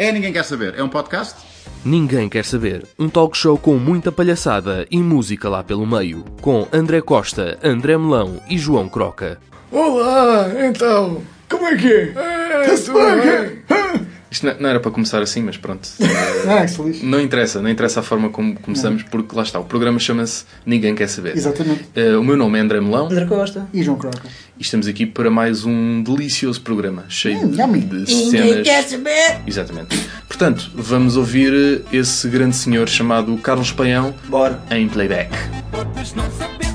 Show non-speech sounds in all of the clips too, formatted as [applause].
É Ninguém Quer Saber. É um podcast? Ninguém quer saber. Um talk show com muita palhaçada e música lá pelo meio. Com André Costa, André Melão e João Croca. Olá, então, como é que é? Está-se bem? Isto não- não era para começar assim, mas pronto. [laughs] Ah, que feliz. Não interessa, não interessa a forma como começamos, porque lá está, o programa chama-se Ninguém Quer Saber. Exatamente. Eh, o meu nome é André Melão André Costa. E João Croca. e estamos aqui para mais um delicioso programa, cheio Hum, de Ninguém cenas. quer saber. Exatamente. Portanto, vamos ouvir eh, esse grande senhor chamado Carlos Paião Bora. em playback. Podes não saber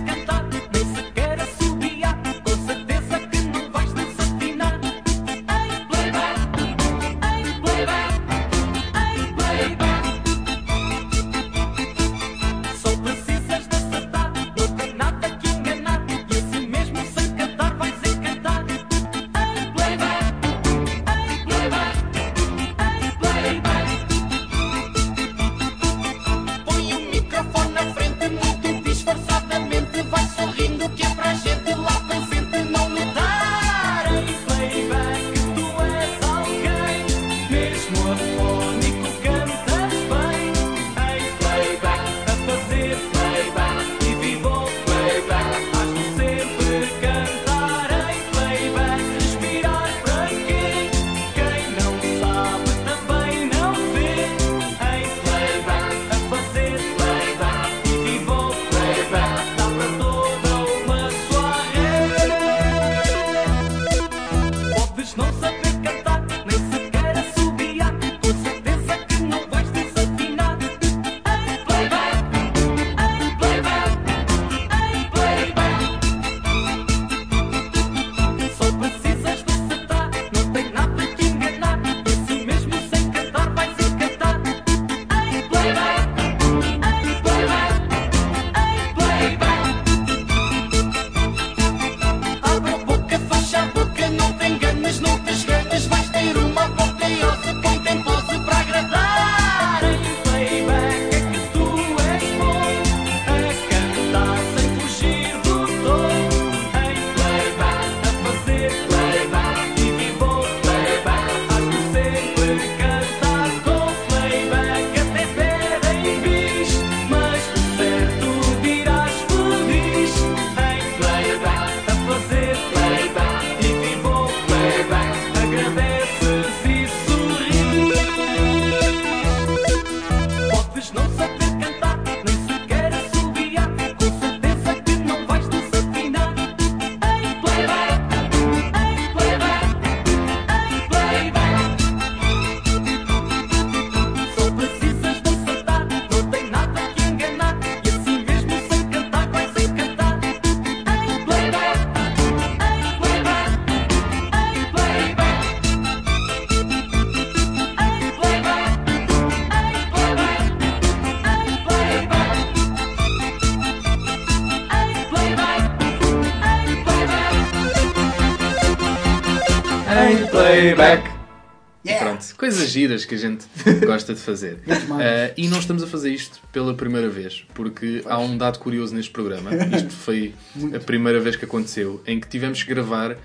giras que a gente [laughs] gosta de fazer. Eh, e não estamos a fazer isto pela primeira vez, porque há um dado curioso neste programa. [laughs] Isto foi a primeira vez que aconteceu, em que tivemos que gravar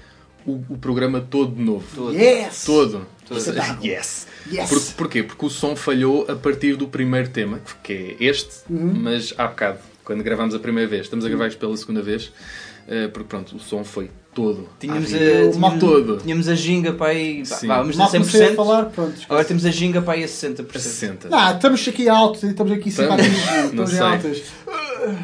o, o programa todo de novo. Yes! Todo. Espetáculo. [laughs] Yes. Yes! Por, porquê? Porque o som falhou a partir do primeiro tema, que é este, Uhum. mas há bocado, quando gravámos a primeira vez. Estamos a gravar isto pela segunda vez, eh, porque pronto, o som foi todo. Tínhamos à a, tínhamos, todo. tínhamos a ginga para aí. pá, Sim. vá, vamos Mal a comecei a 100%. falar, pronto. Agora temos a ginga para aí a 60%. A 60. Não, estamos aqui altos, estamos aqui simpáticos, estamos em altas.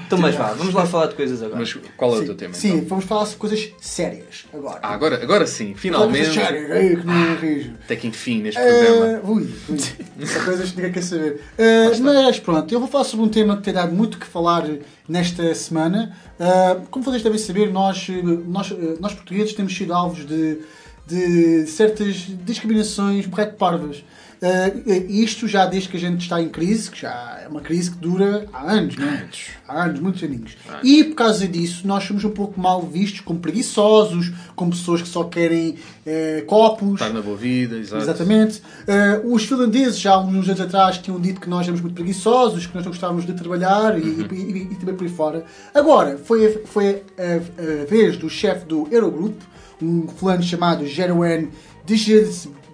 Então, mas vá, vamos lá falar de coisas agora. Mas qual é o Sim, teu tema? Sim, então? vamos falar sobre coisas sérias agora. Ah, agora, agora sim, finalmente. Coisas sérias, ai, que não rijo. Até que enfim, neste programa. Uh, ui, ui. São coisas que ninguém quer saber. Uh, mas pronto, eu vou falar sobre um tema que tem dado muito que falar nesta semana. Uh, como vocês devem saber, nós, nós, nós portugueses temos sido alvos de, de certas discriminações um parvas. Uh, isto já desde que a gente está em crise, que já é uma crise que dura há anos, não é? Há anos, muitos aninhos. E por causa disso, nós somos um pouco mal vistos como preguiçosos, como pessoas que só querem eh, copos. Estar na boa vida, exato. Exatamente. Eh, os finlandeses, já há uns anos atrás, tinham dito que nós éramos muito preguiçosos, que nós não gostávamos de trabalhar e, e, e- e também por aí fora. Agora, foi, a- foi a, a vez do chefe do Eurogroup, um fulano chamado Jeroen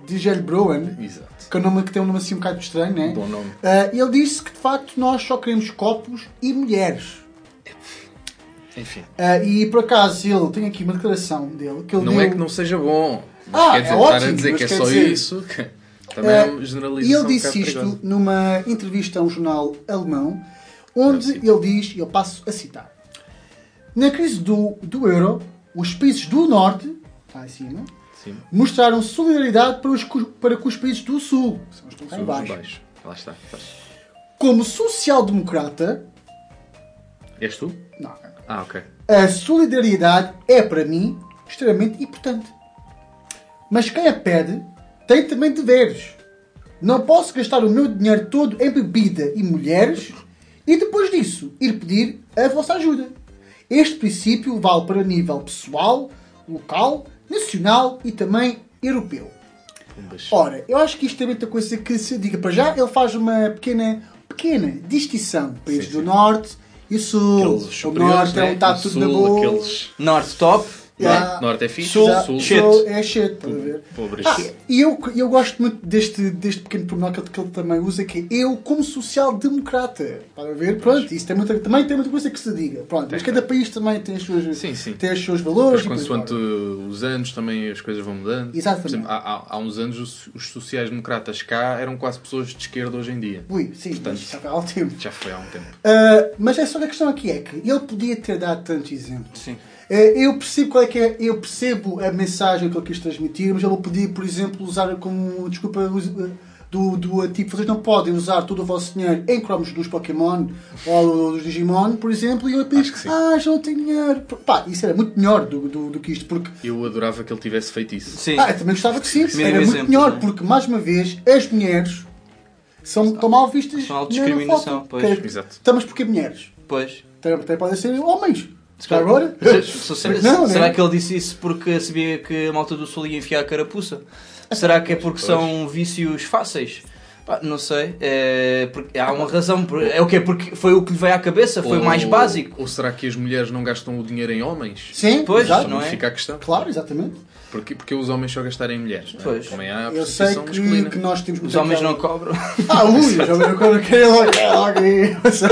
Digel Broen, Exato. que, é um nome, que tem um nome assim um bocado estranho, né? Bom nome. Ah, ele disse que de facto nós só queremos copos e mulheres. Enfim. Ah, e por acaso ele tem aqui uma declaração dele que ele Não deu. é que não seja bom. Ah, quer é dizer, a ótimo, dizer mas que é só dizer- isso. Também é uma Ah, generalização. E ele um disse bocado isto perigosa. numa entrevista a um jornal alemão, onde ele diz, e eu passo a citar: Na crise do, do euro, os países do norte, está acima, Sim. mostraram solidariedade para, os, para com os países do sul, são os baixo. baixo. Lá está. Como social-democrata, És tu? não, Ah, ok. a solidariedade é para mim extremamente importante. Mas quem a pede tem também deveres. Não posso gastar o meu dinheiro todo em bebida e mulheres e depois disso ir pedir a vossa ajuda. Este princípio vale para nível pessoal, local, nacional e também europeu. Ora, eu acho que isto é muita coisa que se diga. Para já, ele faz uma pequena, pequena distinção. Países Sim, do. Norte e Sul. O Norte é né? um está O tudo na boa. Aqueles... Norte top. Yeah. Norte é fixe. Sul, Sul. Sul é shit, estás a ver? Pobres. Ah, e eu, eu gosto muito deste, deste pequeno pormenor que ele, que ele também usa, que é eu como social-democrata. Para ver, pronto, isso tem muita, também tem muita coisa que se diga. Pronto, mas cada país também tem, as suas, Sim, sim. tem os seus valores. Mas consoante os anos também as coisas vão mudando. Exatamente. Por exemplo, há, há- há uns anos os, os sociais-democratas cá eram quase pessoas de esquerda hoje em dia. Ui, sim, Portanto, já foi há algum tempo. Já foi há um tempo. Uh, mas é só a questão aqui é que ele podia ter dado tantos exemplos. Sim. Uh, eu percebo qual é que é, eu percebo a mensagem que ele quis transmitir, mas ele podia, por exemplo, usar como desculpa uh, do, do tipo, vocês não podem usar todo o vosso dinheiro em cromos dos Pokémon ou dos Digimon, por exemplo, e eu que sim. ah, já não tenho dinheiro. Pá, isso era muito melhor do, do, do que isto, porque Eu adorava que ele tivesse feito isso. Sim. ah, eu também gostava que sim, era muito exemplo, melhor, não é? porque mais uma vez as mulheres são, estão mal vistas São na autodiscriminação, foto. pois. Que- Exato. Então, mas porquê mulheres? Pois. Até podem ser homens. Se [laughs] agora. Não, né? será que ele disse isso porque sabia que a malta do Sul ia enfiar a carapuça? Será que é porque são vícios fáceis? Pá, não sei. É, porque há uma razão. É o quê? Porque foi o que lhe veio à cabeça, foi o mais básico. Ou será que as mulheres não gastam o dinheiro em homens? Sim, Pois, exato. não é? Fica a questão. Claro, exatamente. Porque, porque os homens só gastarem em mulheres. não é? Pois. Também há a Eu sei prostituição masculina. que, que nós temos Os homens não cobram. Ah, ui, os homens não cobram logo aí. Mas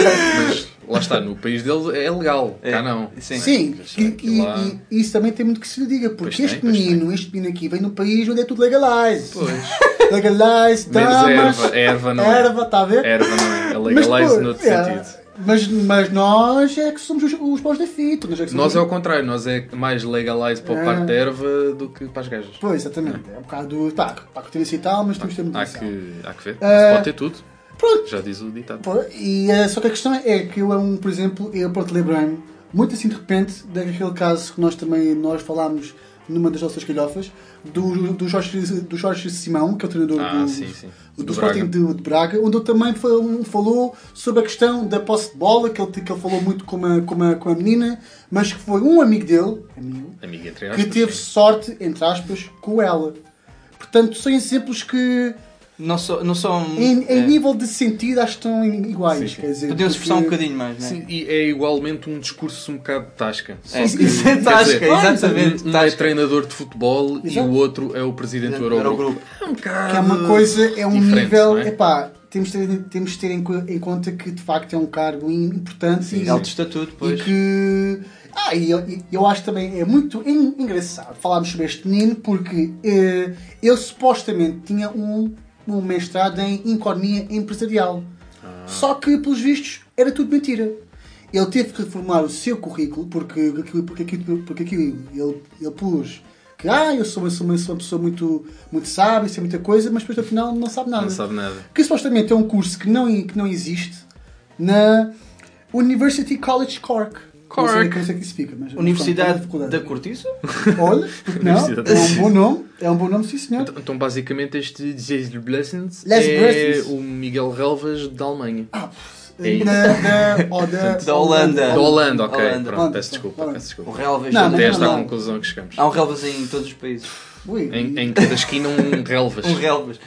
lá está, no país deles é legal. É. Cá não. Sim. Sim, Mas e, e- lá- e isso também tem muito que se lhe diga, porque Pois tem, este pois menino, este menino aqui, vem num país onde é tudo legalize. Pois. [laughs] Legalize, Menos damas, erva. Erva não é. erva, está a ver? Erva não é. É [laughs] Mas, legalize noutro é, sentido. Mas, mas nós é que somos os, os bons da fita. Nós é Nós é ao contrário, nós é mais legalize para o É. parte da erva do que para as gajas. Pois, exatamente. É um bocado. Pá, para a e tal, mas temos que ter muita Há que, há que ver. Se pode ter tudo. Pronto. Já diz o ditado. Pô, E eh, só que a questão é que eu, é um, por exemplo, eu pronto, lembrei-me, muito assim de repente, daquele caso que nós também nós falámos numa das nossas calhofas, do, do, Jorge, do Jorge Simão, que é o treinador Ah, do, sim, sim. do, Do Sporting de, de Braga, onde ele também fa- falou sobre a questão da posse de bola, que ele, que ele falou muito com a, com, a, com a menina, mas que foi um amigo dele, amigo, Amiga entre que aspas. teve sim. sorte, entre aspas, com ela. Portanto, são exemplos que, Não, não são. em, em é, nível de sentido, acho que estão iguais. Sim, sim. Quer dizer, Podiam-se esforçar um porque- bocadinho mais, não é? Sim, e é igualmente um discurso um bocado de tasca. É, isso é tasca, dizer, exatamente. Um é tasca. treinador de futebol e Exato. o outro é o presidente do Eurogrupo. É um bocado... que é uma coisa, é um nível. é? Epá, temos de ter, temos de ter em, em conta que de facto é um cargo importante Sim, e, De alto estatuto, e pois. que. Ah, e eu, e eu acho também é muito en- engraçado falarmos sobre este menino porque eh, ele supostamente tinha um, um mestrado em economia empresarial. Ah. Só que, pelos vistos, era tudo mentira. Ele teve que reformular o seu currículo porque, porque, porque, aquilo- porque aquilo ele, ele pôs que ah, eu sou, uma- sou sou uma pessoa muito, muito sábia, sei muita coisa, mas depois afinal não sabe nada. Não sabe nada. Que supostamente é um curso que não, que não existe na University College Cork. Não sei, Cork. não sei que isso fica, mas Universidade pronto, da. Cortiça? Olha, [laughs] não, é um bom nome, é um bom nome, sim senhor. Então, então, basicamente este Jesus Blessings Les é o Miguel Relvas da Alemanha. Ah, É isso. da, da, ou da, Da Holanda. Da Holanda, ok. Holanda. Pronto, Holanda. peço desculpa, peço desculpa. O relvas. Não, Até esta não. conclusão que chegamos. Há um relvas em todos os países. Ui, Em, em cada esquina um [laughs] relvas. Um relvas.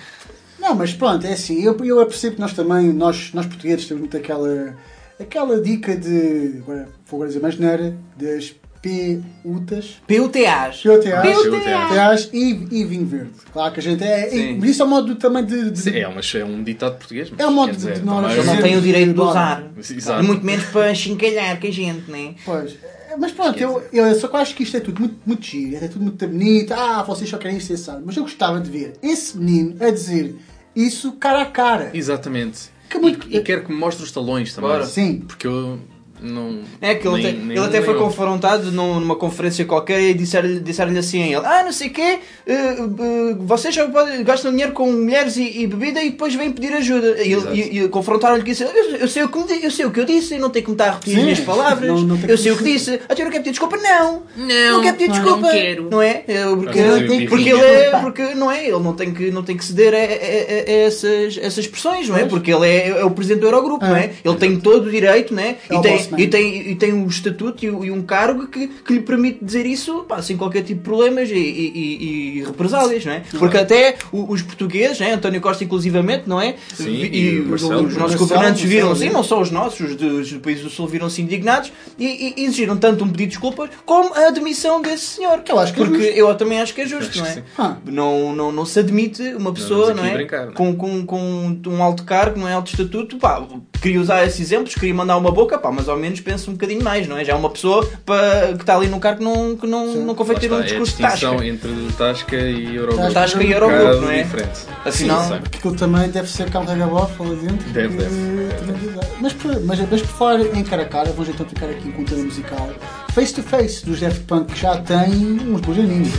Não, mas pronto, é assim, eu, eu percebo que nós também, nós, nós portugueses, temos muito aquela, aquela dica de, agora vou agora dizer mais neira, das P-UTAs. PUTAs. POTAs. POTAs e, e vinho verde. Claro que a gente é. Sim. e Isso é um modo também de. de- Sim, é, uma, é um ditado português. mas É um modo dizer, de nós- também- Ele não tem o direito de usar. Exato. E muito menos para chincalhar com a gente, né? Pois. Mas pronto, eu, eu só que eu acho que isto é tudo muito, muito giro, é tudo muito bonito. Ah, vocês só querem ser sabe. Mas eu gostava de ver esse menino a dizer isso cara a cara. Exatamente. Que muito- E, e quero que me mostre os talões também. Bora. Sim. Porque eu não. É que ele, nem- te- nem ele até foi confrontado num- numa conferência qualquer e disseram-lhe disseram assim a ele: Ah, não sei o quê, eh, eh, vocês só podem- gastam dinheiro com mulheres e, e bebida e depois vêm pedir ajuda. E, e, e confrontaram-lhe que disse: eu, eu sei o que, eu sei o que eu disse, não tenho que me estar a repetir as minhas palavras. Não- não eu sei o que disse. Ah, tu não quer pedir desculpa? Não! Não, não quer pedir não desculpa. quero. Não é? É, Porque, Não porque ele é. Porque não é? Ele não tem que, não tem que ceder a, a- a- a essas, essas pressões, não é? Porque ele é, é o presidente do Eurogrupo, não é? Ele tem todo o direito, não é? E tem, e tem, e tem um estatuto e, e um cargo que, que lhe permite dizer isso pá, sem qualquer tipo de problemas e, e- e- e represálias, não é? Porque até os portugueses, não é? António Costa inclusivamente, não é? Sim, e e Marcelo. os nossos Marcelo, governantes viram assim, não só os nossos, os dos dos países do Sul viram-se indignados e, e exigiram tanto um pedido de desculpas como a admissão desse senhor. Que eu acho que é Porque justo. eu também acho que é justo, não é? sim. Ah. Não, não, não se admite uma pessoa, aqui não é? brincar, não é? Com, com, com um alto cargo, não é? Alto estatuto, pá, queria usar esses exemplos, queria mandar uma boca, pá, mas ao menos pensa um bocadinho mais, não é? Já é uma pessoa para, que está ali num cargo que não, que não, não convém Lá ter um está, é a discurso de tasca. distinção entre Tasca e Eurogrupo. Tasca e Um Eurogrupo, bocado não é? diferente. Afinal, Sim, aquilo também deve ser carrega-bofa lá dentro. Deve, deve. deve. Mas, por- mas, mas por falar em cara a cara, vamos então ficar aqui com o tema musical. Face to Face dos Daft Punk que já tem uns bons aninhos.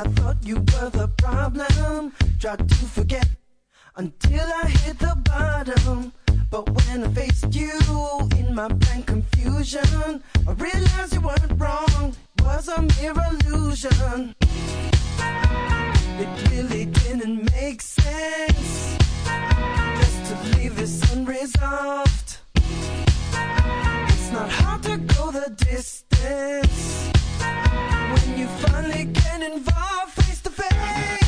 I thought you were the problem. Tried to forget until I hit the bottom. But when I faced you in my blank confusion, I realized you weren't wrong. Was a mere illusion. It really didn't make sense just to leave this unresolved. It's not hard to go the distance you finally get involved face to face.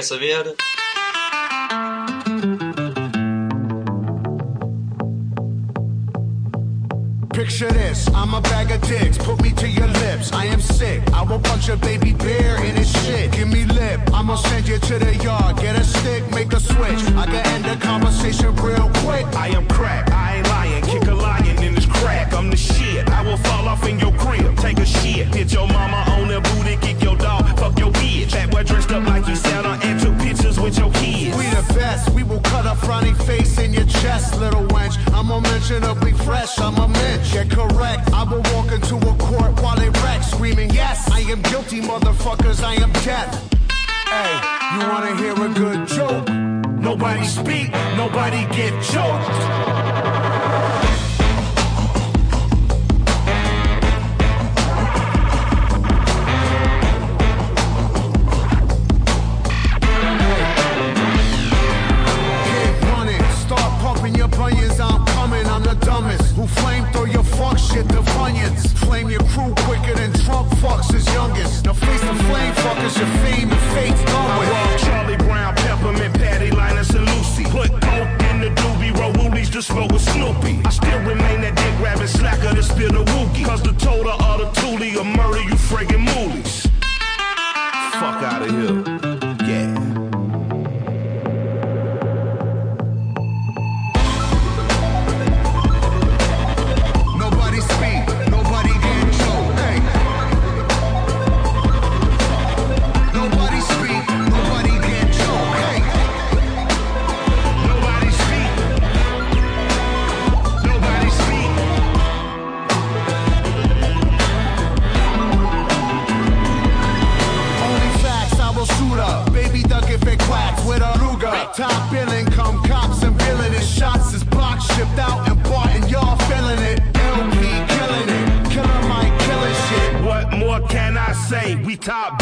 Quer Saber. Picture this, I'm a bag of dicks, put me to your lips. I am sick, I will punch a baby bear in his shit. Give me lip, I'ma send you to the yard. Get a a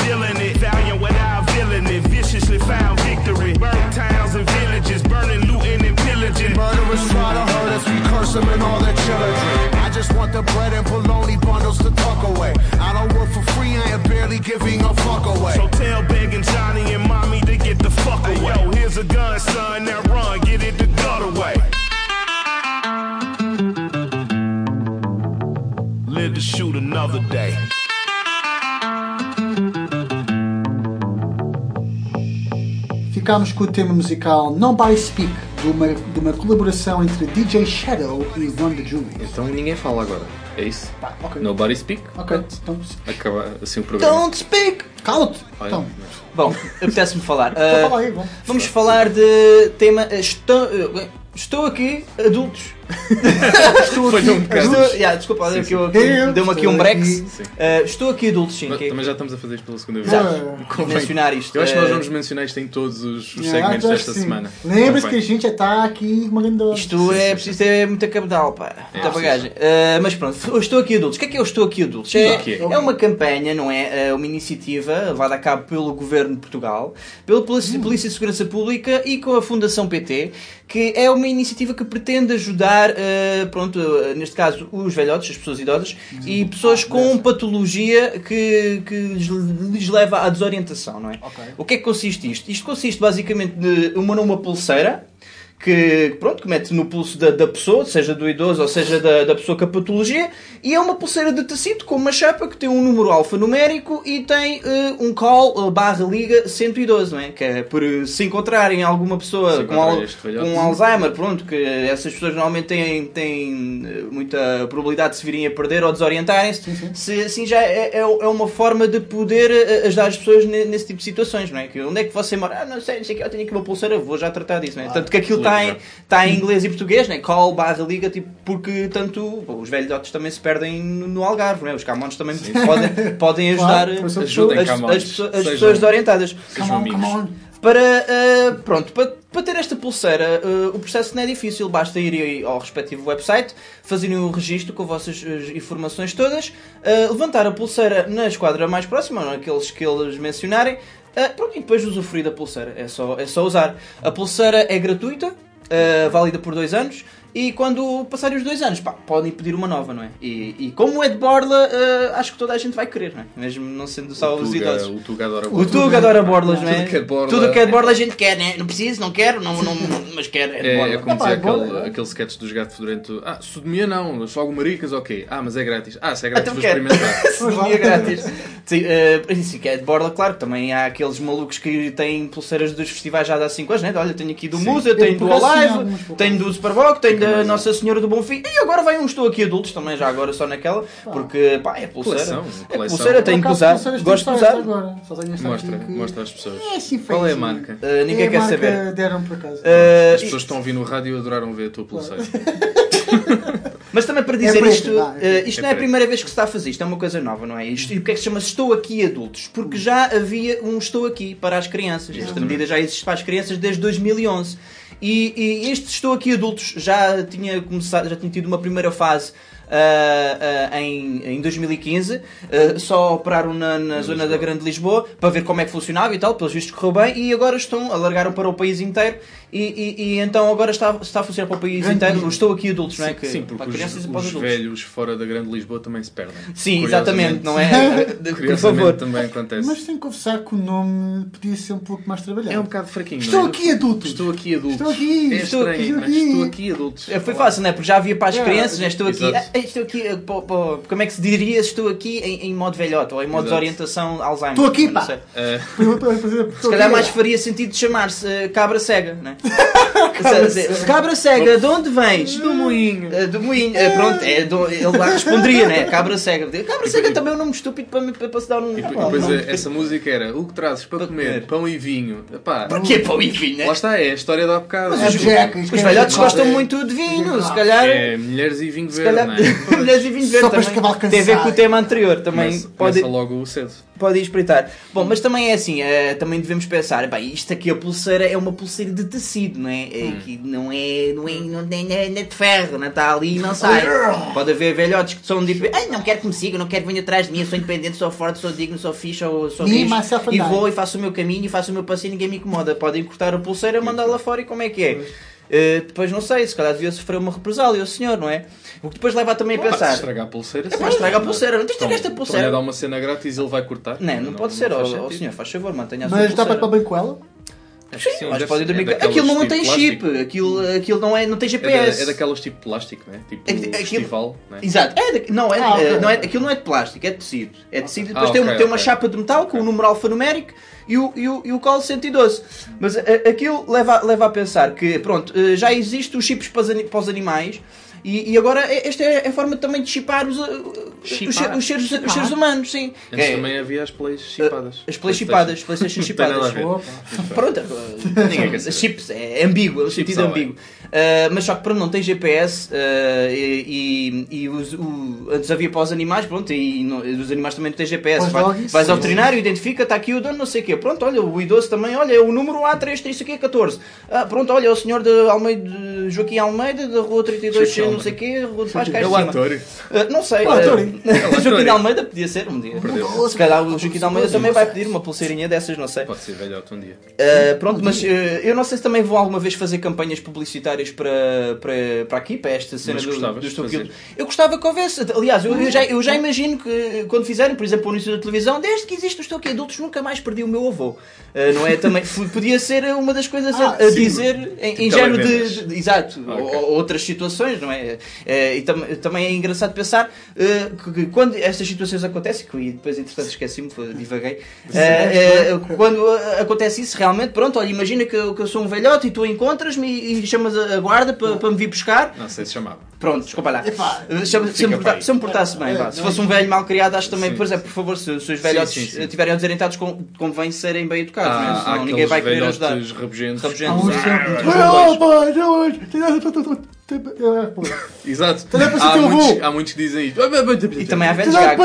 Billing it. Valiant without villain it. Viciously found victory. Burnt towns and villages. Burning, looting, and pillaging. Murderers try to hurt us, we curse them and all their children. I just want the bread and bologna bundles to tuck away. I don't work for free, I am barely giving a fuck away. So tell begging Johnny and mommy to get the fuck away. Yo, here's a gun, son. Now run, get it the gut away. Live to shoot another day. Ficámos com o tema musical Nobody Speak, de uma, de uma colaboração entre DJ Shadow e the Jewels. Então ninguém fala agora. É isso? Tá, ok. Nobody speak? Ok, então Acaba assim o programa. Don't speak! cala-te. Então, Bom, apetece-me falar. então Ah, fala aí, bom. vamos falar de tema. ah, Estou, ah, estou aqui, adultos. Estou Foi aqui, um bocado. Estou, yeah, desculpa, Sim, aqui eu- Eu deu-me aqui um break. aqui. Sim. Ah, estou aqui, adultos, sim. Mas também já estamos a fazer isto pela segunda vez. Exato. Convém. mencionar isto. Eu acho que nós Ah, vamos mencionar isto em todos os, os Ah, segmentos acho desta sim. semana. Lembre-se que a gente já está aqui uma grande Isto é preciso ter muita cabedal, pá. Muita bagagem. Ah, mas pronto, eu estou aqui adultos. O que é que é eu estou aqui adultos? É, é uma campanha, não é? É uma iniciativa levada a cabo pelo Governo de Portugal, pela Polícia, Polícia de Segurança Pública e com a Fundação PT, que é uma iniciativa que pretende ajudar, ah, pronto, neste caso, os velhotes, as pessoas idosas e pessoas com patologia que, que lhes, lhes leva à desorientação, não é? Ok. O que é que consiste isto? Isto consiste basicamente de uma numa pulseira que, pronto, que mete no pulso da, da pessoa, seja do idoso ou seja da, da pessoa com a patologia, e é uma pulseira de tecido com uma chapa que tem um número alfanumérico e tem eh, um call eh, barra liga 112, não é? Que é por eh, se encontrarem alguma pessoa com, al- com Alzheimer, pronto, que essas pessoas normalmente têm, têm muita probabilidade de se virem a perder ou desorientarem-se, se assim já é, é, é uma forma de poder ajudar as pessoas ne- nesse tipo de situações, não é? Que onde é que você mora? Ah, não sei, não sei o que, eu tenho aqui uma pulseira, vou já tratar disso, não é? Tanto que aquilo está em, está em inglês e português, não é? Call barra liga, tipo, porque tanto pô, os velhotes também se perdem no Algarve, não é? Os camões também [laughs] podem, podem ajudar Claro, Ajudem as, as, pessoas- as Sejam- pessoas desorientadas. Amigos. Para, ah, pronto, para, para ter esta pulseira, ah, o processo não é difícil, basta ir aí ao respectivo website, fazerem o registro com vossas ah, informações todas, ah, levantar a pulseira na esquadra mais próxima, naqueles que eles mencionarem, Ah, pronto, e depois usufruir da pulseira. É só, é só usar. A pulseira é gratuita, ah, válida por dois anos. E quando passarem os dois anos, pá, podem pedir uma nova, não é? E, e como é de borla, ah, acho que toda a gente vai querer, não é? Mesmo não sendo só os idosos. O Tuga adora O Tuga adora borlas, não é? Tudo que é de borla. Tudo que é de borla a gente quer, né? Não preciso, não quero, não, não, mas quero, é de É, borla. é como pá, dizia é bom, aquele, é. aquele sketch dos gato fedorento. Ah, sodomia não, só alguma maricas, ok. Ah, mas é grátis. Ah, se é grátis Então vou experimentar. [laughs] Sodomia grátis. Sim, isso que é de borla, claro. Também há aqueles malucos que têm pulseiras dos festivais já há 5 anos, né? Olha, tenho aqui do Musa, tenho do Alive, tenho do Superboc, tenho da Nossa Senhora do Bom Fim. E agora vai um Estou Aqui Adultos também, já agora só naquela, porque pá, é pulseira. Coleção, É coleção. pulseira, tenho que usar. Gosto de usar. esta agora. Só tenho esta Mostra, que- mostra às pessoas. É assim Qual é a marca? Eh, ninguém É a quer marca saber. deram por acaso. Eh, As pessoas que estão a ouvir no rádio adoraram ver a tua pulseira. [laughs] Mas também para dizer preto, isto, é preto. isto É não é a primeira vez que se está a fazer, isto é uma coisa nova, não é? Isto, e porque é que se chama Estou Aqui Adultos? Porque já havia um Estou Aqui para as crianças. Esta medida já existe para as crianças desde 2011. E, e este Estou Aqui Adultos já tinha começado, já tinha tido uma primeira fase ah, ah, em, em 2015, ah, só operaram na, na zona da Grande Lisboa para ver como é que funcionava e tal, pelos vistos correu bem, e agora estão, alargaram para o país inteiro, e, e- e então agora está, está a funcionar para o país Grande inteiro. Lisboa. Estou aqui adultos, não é? Sim, Que, sim, para porque crianças os, e para os velhos fora da Grande Lisboa também se perdem. Sim, exatamente, não é? [laughs] Por favor. também acontece. Mas tenho que confessar que o nome podia ser um pouco mais trabalhado. É um bocado fraquinho. Estou não é? aqui, adultos. Estou aqui adultos. Estou aqui, É estou estranho, aqui, mas aqui. estou aqui adultos. É, Foi fácil, não é? Porque já havia para as É, crianças, né? estou aqui, exato. Estou aqui, pô, pô, como é que se diria estou aqui em, em modo velhote ou em modo de Exato. orientação Alzheimer? Estou aqui, pá. Ah, Se calhar mais faria sentido chamar-se eh, cabra cega, né? [laughs] cabra, cega. cabra cega, de onde vens? Do moinho. do moinho. Eh, pronto, é do- ele lá responderia, né? Cabra cega. Cabra cega também é um nome estúpido para, para, para se dar um. e, pá, depois não. eh, essa música era o que trazes para, Para comer? comer. Pão e vinho. Epá, Porquê pão e vinho, né? lá está, é a história da bocado. É Jack, Os velhotes gostam muito de vinho, se calhar. É mulheres e vinho verde, é? [laughs] mulheres e vinho verde Só para Tem a ver com o tema anterior, também Começa, pode, começa logo cedo. pode ir espreitar. Bom, mas também é assim, eh, também devemos pensar, bem, isto aqui a pulseira é uma pulseira de tecido, não é? É que não é, não é, não é, não é, não é de ferro, não está ali e não sai. Pode haver velhotes que são tipo, ai, não quero que me sigam, não quero que venha atrás de mim, eu sou independente, sou forte, sou digno, sou fixe, ou sou Me, rijo, myself and e vou e faço o meu caminho e faço o meu passeio e ninguém me incomoda. Podem cortar a pulseira, mandá-la fora e como é que é? Eh, depois não sei, se calhar devia sofrer uma represália o senhor, não é? O que depois leva também a pensar. estragar a pulseira, É estraga a pulseira, não tens de Então, estragar esta a pulseira. dar uma cena grátis e ele vai cortar. Não, não, pode ser, ó senhor, faz favor, mantenha a sua Mas dá para estar bem com ela? Acho que Sim, sim, mas deve pode ser- dormir é Aquilo não tipo tem plástico. chip, aquilo, aquilo não, é, não tem É, GPS. da, é daquelas tipo plástico, né? Tipo É aquilo- festival, né? Exato, é de- não, é, Ah, ok. é- não é, aquilo não é de plástico, é de tecido. É de tecido e depois Ah, tem, um- ok, tem uma chapa de metal com o número alfanumérico e o, e o, e o colo 112. Mas a- aquilo leva, a- leva a pensar que, pronto, eh, já existe os chips para para os animais. E, e agora eh, esta é a forma também de chipar os, eh, os, os seres, os seres humanos, sim. Antes É, também havia as plays chipadas. as plays chipadas, as Playstation chipadas. Pronto, Ninguém quer saber. chips é ambíguo, é um sentido ambíguo. Uh, mas só que pronto, não tem GPS uh, e, e, e os- o- antes havia para os animais, pronto, e, não- os animais também não têm GPS. Vai- doggies, vais ao veterinário, identifica, está aqui o dono, não sei o quê. Pronto, olha, o idoso também, olha, é o número A3, tem isso aqui é 14. Ah, pronto, olha, é o senhor de Almeida, Joaquim Almeida, da rua 32, Não sei o quê, cá em É o ator. Uh, não sei, O uh, Arturi. Joaquim de Almeida podia ser um dia. Se calhar o Joaquim de Almeida também vai pedir uma pulseirinha dessas, não sei. Pode ser velhote um dia. Uh, pronto, mas uh, eu não sei se também vou alguma vez fazer campanhas publicitárias para, para, para aqui, para esta cena do, do? Aqui. Eu gostava que houvesse. Aliás, eu, eu já, eu já imagino que quando fizerem, por exemplo, o anúncio da televisão, desde que existe o Estou Aqui Adultos, nunca mais perdi o meu avô. Uh, não é? Também podia ser uma das coisas a, Ah, a dizer em, em género de, Exato, ou outras situações, não é? Uh, e tam- também é engraçado pensar uh, que, que quando estas situações acontecem, que eu depois entretanto esqueci-me, foi- divaguei, uh, uh, quando acontece isso, realmente, pronto, olha, imagina que eu, que eu sou um velhote e tu encontras-me e, e chamas a, guarda para, para me vir buscar. Não sei se chamava. Pronto, desculpa lá. Epá, chama- se, eu me porta- se me portasse bem, vá. Se fosse um velho mal criado, acho também, Sim. por exemplo, por favor, se, se os velhotes sim, sim. uh, tiverem desorientados, convém serem bem educados, Há, não é? senão ninguém vai querer ajudar. rabugentos. Rabugentos. Ah, ah, Hoje. É. Exato. Ser Há muitos, há muitos que dizem isto. E também há velhos gagos.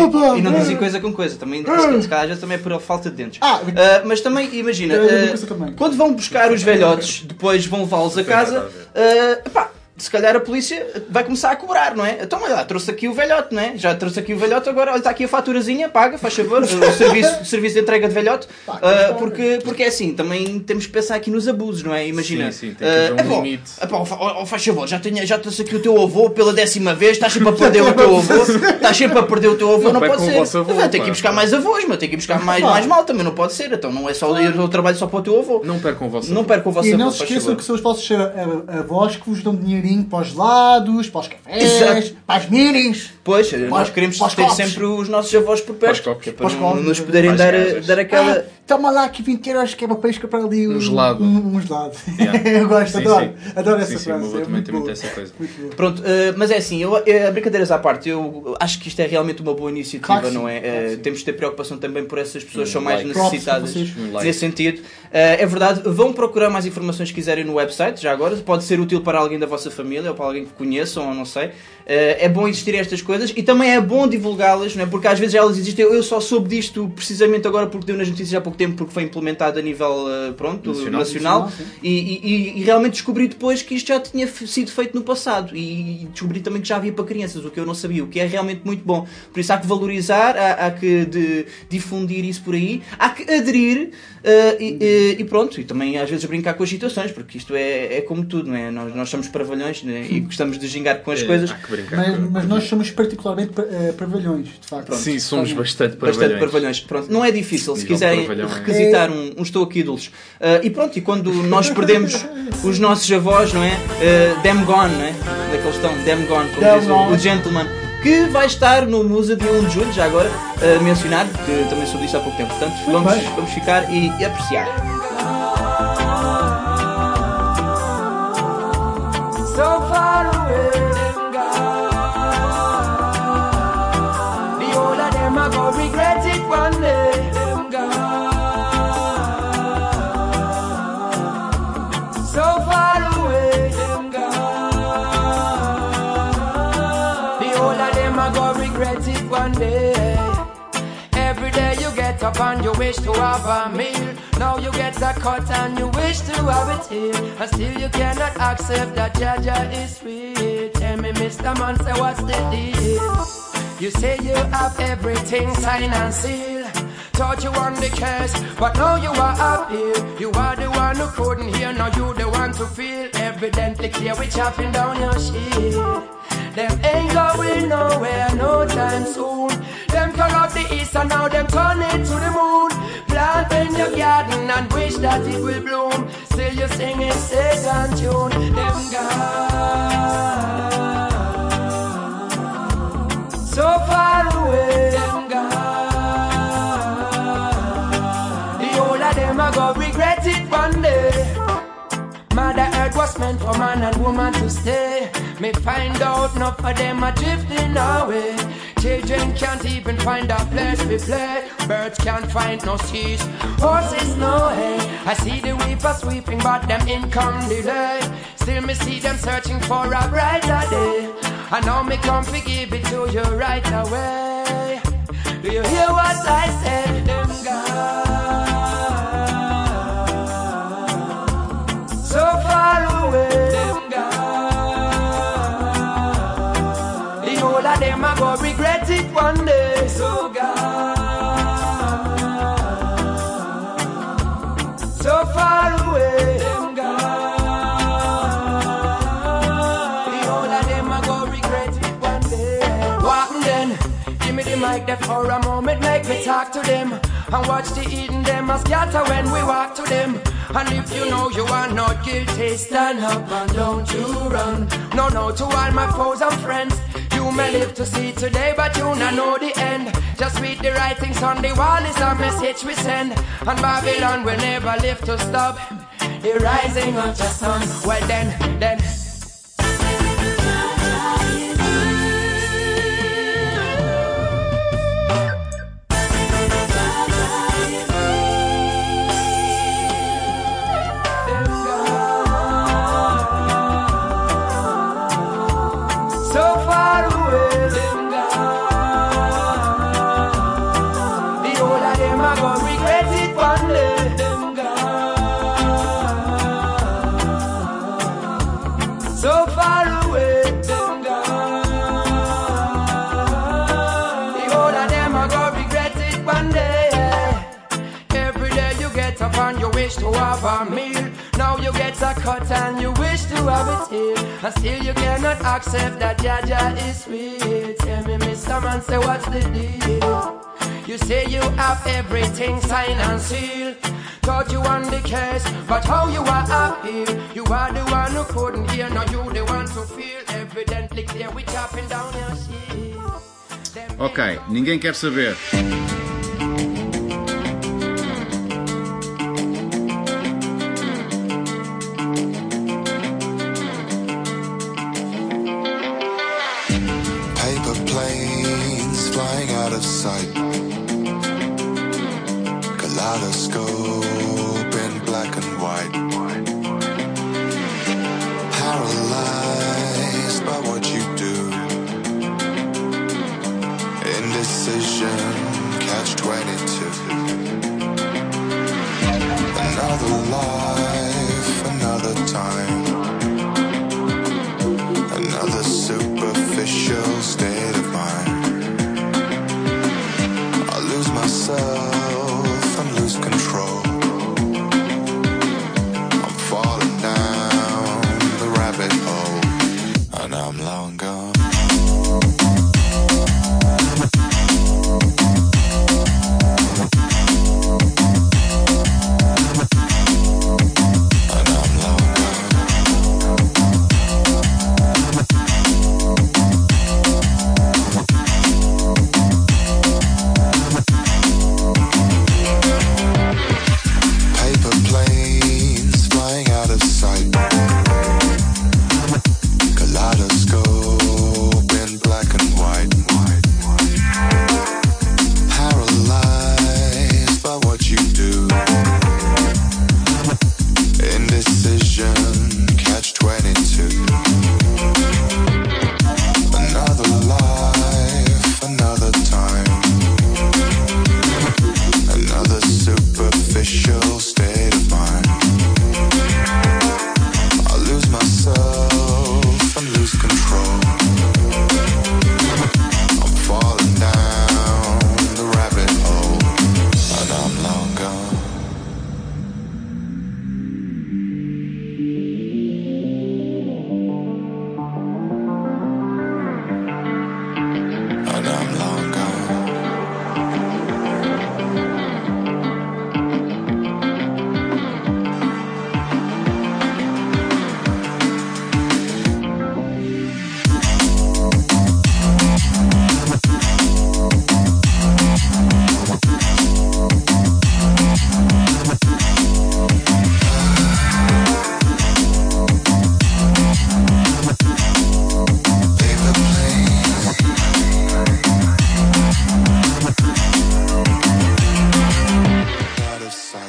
né? E, e não dizem coisa com coisa. Também, se se calhar às vezes também é por falta de dentes. Ah, Ah, mas também, imagina, Eu ah, também. quando vão buscar os velhotes, depois vão levá-los a casa, ah, pá, se calhar a polícia vai começar a cobrar, não é? Então, olha lá, trouxe aqui o velhote, não é? Já trouxe aqui o velhote, agora olha, está aqui a faturazinha, paga, faz favor, o [laughs] serviço, o serviço de entrega de velhote. Ah, porque, porque é assim, também temos que pensar aqui nos abusos, não é? Imagina. Sim, sim, tem que haver um ah, epá, limite. epá, ó, ó, faz favor, já, tenho, já trouxe aqui o teu avô pela décima vez, estás sempre a perder o teu avô, estás sempre a perder o teu avô, Não, não, pode o ser. avô, ter que pá. ir buscar mais avós, mas tem que ir buscar mais, mais malta, mas não pode ser. Então não é só ir ao trabalho só para o teu avô. Não percam o vosso Não avô. perca o vosso E avô, não se esqueçam que são os vossos a- a- avós que vos dão dinheirinho para os lados, para os cafés, Exato. para as minis. Pois, nós queremos ter copos. sempre os nossos avós por perto, Para copos. é Para para os não copos. nos poderem dar, casas. dar aquela... Ah, toma lá aqui 20 euros que é uma pesca para ali. Um gelado. Um, um gelado. Yeah. [laughs] eu gosto, Sim, adoro. sim. Adoro Sim, essa sim, frase. avô é também muito tem muito essa coisa. Muito. Pronto, eh, mas é assim, eu, eh, brincadeiras à parte, eu acho que isto é realmente uma boa iniciativa, Claro sim, não é? claro Eh, sim. temos de ter preocupação também por essas pessoas que são mais like. necessitadas like. nesse sentido. Eh, é verdade, vão procurar mais informações que quiserem no website, já agora, pode ser útil para alguém da vossa família ou para alguém que conheçam ou não sei. Eh, é bom existir estas coisas e também é bom divulgá-las, não é? porque às vezes elas existem. Eu só soube disto precisamente agora porque deu nas notícias há pouco tempo, porque foi implementado a nível eh, pronto, Nacional. nacional, Nacional, e, e- e realmente descobri depois que isto já tinha sido feito no passado e descobri também que já havia para crianças, o que eu não sabia, o que é realmente muito bom. Por isso há que valorizar, há, há que de- difundir isso por aí, há que aderir eh, e, e- e pronto, e também às vezes brincar com as situações, porque isto é, é como tudo, não é? Nós, nós somos paravalhões né? e gostamos de gingar com as É, coisas. Há que brincar. Mas, com- mas nós somos particularmente eh, parvalhões, de facto. Sim, somos bastante Bastante parvalhões. parvalhões. Pronto, não é difícil. Se Nível quiserem parvalhão é- requisitar um, uns estou aqui ídolos. Ah, e pronto, e quando nós perdemos os nossos avós, não é? Uh, them gone, não é? Daqueles estão, them gone, como Them diz o, gone. o gentleman. Que vai estar no Musa de 1 de julho, já agora ah, mencionado, que também soube disso há pouco tempo. Portanto, vamos, bem. vamos ficar e, e apreciar. so far are gonna regret it one day. So far away. The whole of them are gonna regret it one day. Every day you get up and you wish to have a meal. Now you get a cut and you wish to have it here. And still you cannot accept that Jaja is real. Tell me, Mr. Man, say what's the deal? You say you have everything signed and sealed. Thought you won the case, but now you are up here. You are the one who couldn't hear, now you the one to feel. Evidently clear, we chopping down your shield. Them ain't going nowhere no time soon. Them up the east and now them turn it to the moon. Plant in your garden and wish that it will bloom. Still you singing second tune. Them gone. Was meant for man and woman to stay. Me find out enough of them are drifting away. Children can't even find a place to play. Birds can't find no seas. Horses no hay. I see the reaper sweeping, but them income delay. Still me see them searching for a brighter day. I know me come to give it to you right away. Do you hear what I say? Them gone it one day. So gone. So far away. Them gone. The whole of them are gonna regret it one day. What then? Give me the mic there for a moment, make me talk to them. And watch the eating them a scatter when we walk to them. And if you know you are not guilty, stand up and don't you run. No, no, to all my foes and friends. You may live to see today, but you not know the end. Just read the writings on the wall is a message we send. And Babylon will never live to stop. The rising of the sun. Well then, then. Cut and you wish to have it here. And still you cannot accept that Jaja is sweet. Tell me, Mr. Man, say what's the deal? You say you have everything signed and sealed. Thought you won the case, but how you are up here? You are the one who couldn't hear, now you the one to feel. Evidently clear, we chopping down your shit. Ok, ninguém quer saber. Sight. Kaleidoscope in black and white. Paralyzed by what you do. Indecision, catch 22. Another life,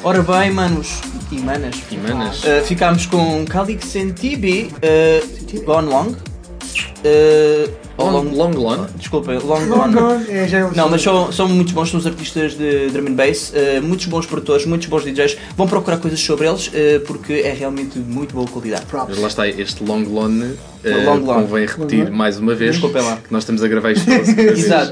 Ora bem, manos e manas, E manas? uh, ficámos com Calix TB, uh, Gone Long. Uh, ou Long, long Lon. Desculpa, Long Long. Gone, é, já é- Não, mas são, são muito bons, são os artistas de drum and bass, uh, muitos bons produtores, muitos bons DJs. Vão procurar coisas sobre eles uh, porque é realmente de muito boa qualidade. Props. Mas lá está, este Long Lon Long Lon. convém repetir mais uma vez Desculpem lá. que nós estamos a gravar isto todos. [laughs] Exato.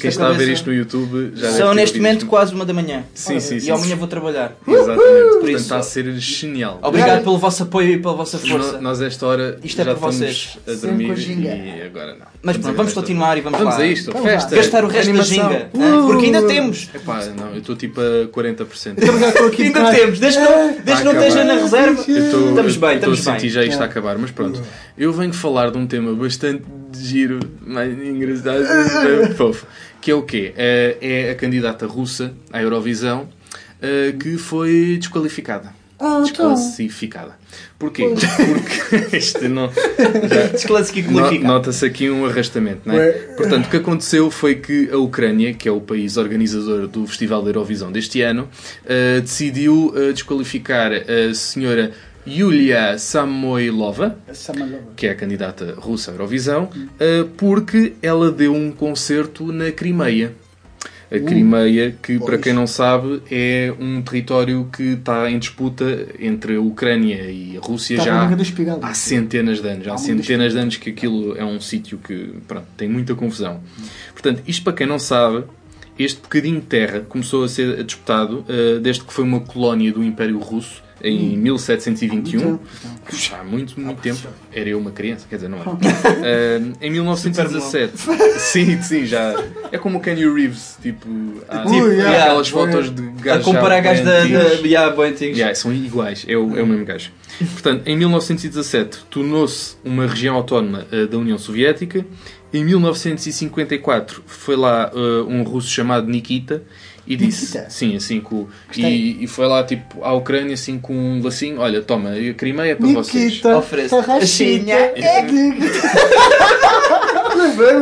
Quem está a ver isto no YouTube já São neste momento isto. quase uma da manhã. Sim, sim, E sim. amanhã vou trabalhar. Exatamente. Por Portanto, isso- está a ser genial. Obrigado pelo vosso apoio e pela vossa força. No- Nós, a esta hora, Isto é já por estamos vocês. a dormir e agora não. Mas pronto, vamos continuar e vamos, Vamos lá. a isto, Vamos festa. Gastar o resto da ginga. hein? Porque ainda temos. Epá, não, eu estou tipo a 40%. Eu estou aqui Ainda temos. Desde que não, desde não esteja na reserva. Estamos bem, eu estou a estamos sentir já isto a acabar, mas pronto. Eu venho falar de um tema bastante giro, mais engraçado, bem [laughs] fofo, que é o quê? É, é a candidata russa à Eurovisão eh, que foi desqualificada. Então. Desclassificada. Porquê? [laughs] Porque isto não. [laughs] Desclassifica No- Nota-se aqui um arrastamento, não é? Portanto, o que aconteceu foi que a Ucrânia, que é o país organizador do Festival da Eurovisão deste ano, eh, decidiu eh, desqualificar a senhora Yulia Samoilova, Samalova. que é a candidata russa à Eurovisão, eh, porque ela deu um concerto na Crimeia. A Crimeia, que para quem não sabe, é um território que está em disputa entre a Ucrânia e a Rússia já há centenas de anos. Há centenas de anos que aquilo é um sítio que pronto, tem muita confusão. Portanto, isto para quem não sabe, este bocadinho de terra começou a ser disputado eh, desde que foi uma colónia do Império Russo em 1721. Já há muito, muito tempo. Era eu uma criança, quer dizer, não era. [laughs] Eh, em 1917. [laughs] sim, sim, já. É como o Kenny Reeves, tipo. Há, Ui, yeah. aquelas Yeah. fotos de A gajos. comparar já gajos da. da yeah, bem antigos. Yeah, são iguais, é o, é o mesmo gajo. [laughs] Portanto, em 1917 tornou-se uma região autónoma eh, da União Soviética. Em 1954 foi lá eh, um russo chamado Nikita e disse, Nikita? sim, assim com e, e foi lá tipo à Ucrânia assim com um lacinho, olha, toma, a Crimeia é para vocês. Nikita Oferece. Tarrachinha. É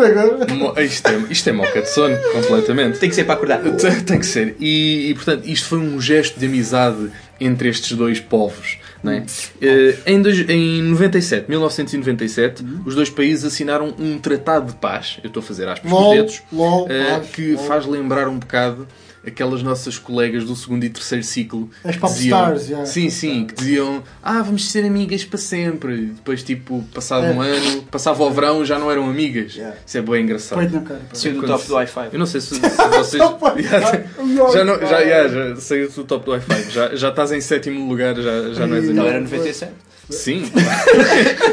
agora. Isto é, isto é moca de sono, completamente. Tem que ser para acordar. Tem, tem que ser. E, e, portanto, isto foi um gesto de amizade entre estes dois povos. Não é? Eh, em, dois- em 97, 1997, os dois países assinaram um tratado de paz. Eu estou a fazer aspas com os dedos. LOL, paz, que LOL. faz lembrar um bocado aquelas nossas colegas do segundo e terceiro ciclo. As popstars, yeah. Sim, sim, que diziam ah, vamos ser amigas para sempre. E depois, tipo, passado um É. ano, passava o verão, já não eram amigas. Yeah. Isso é bem engraçado. Peito na cara. Saiu do top do Wi-Fi. Eu não sei se, se [laughs] vocês. já, não, já, já, já saiu do top do Wi-Fi. Já, já estás em sétimo lugar, já, já não és Não, amigo. era 97. Sim.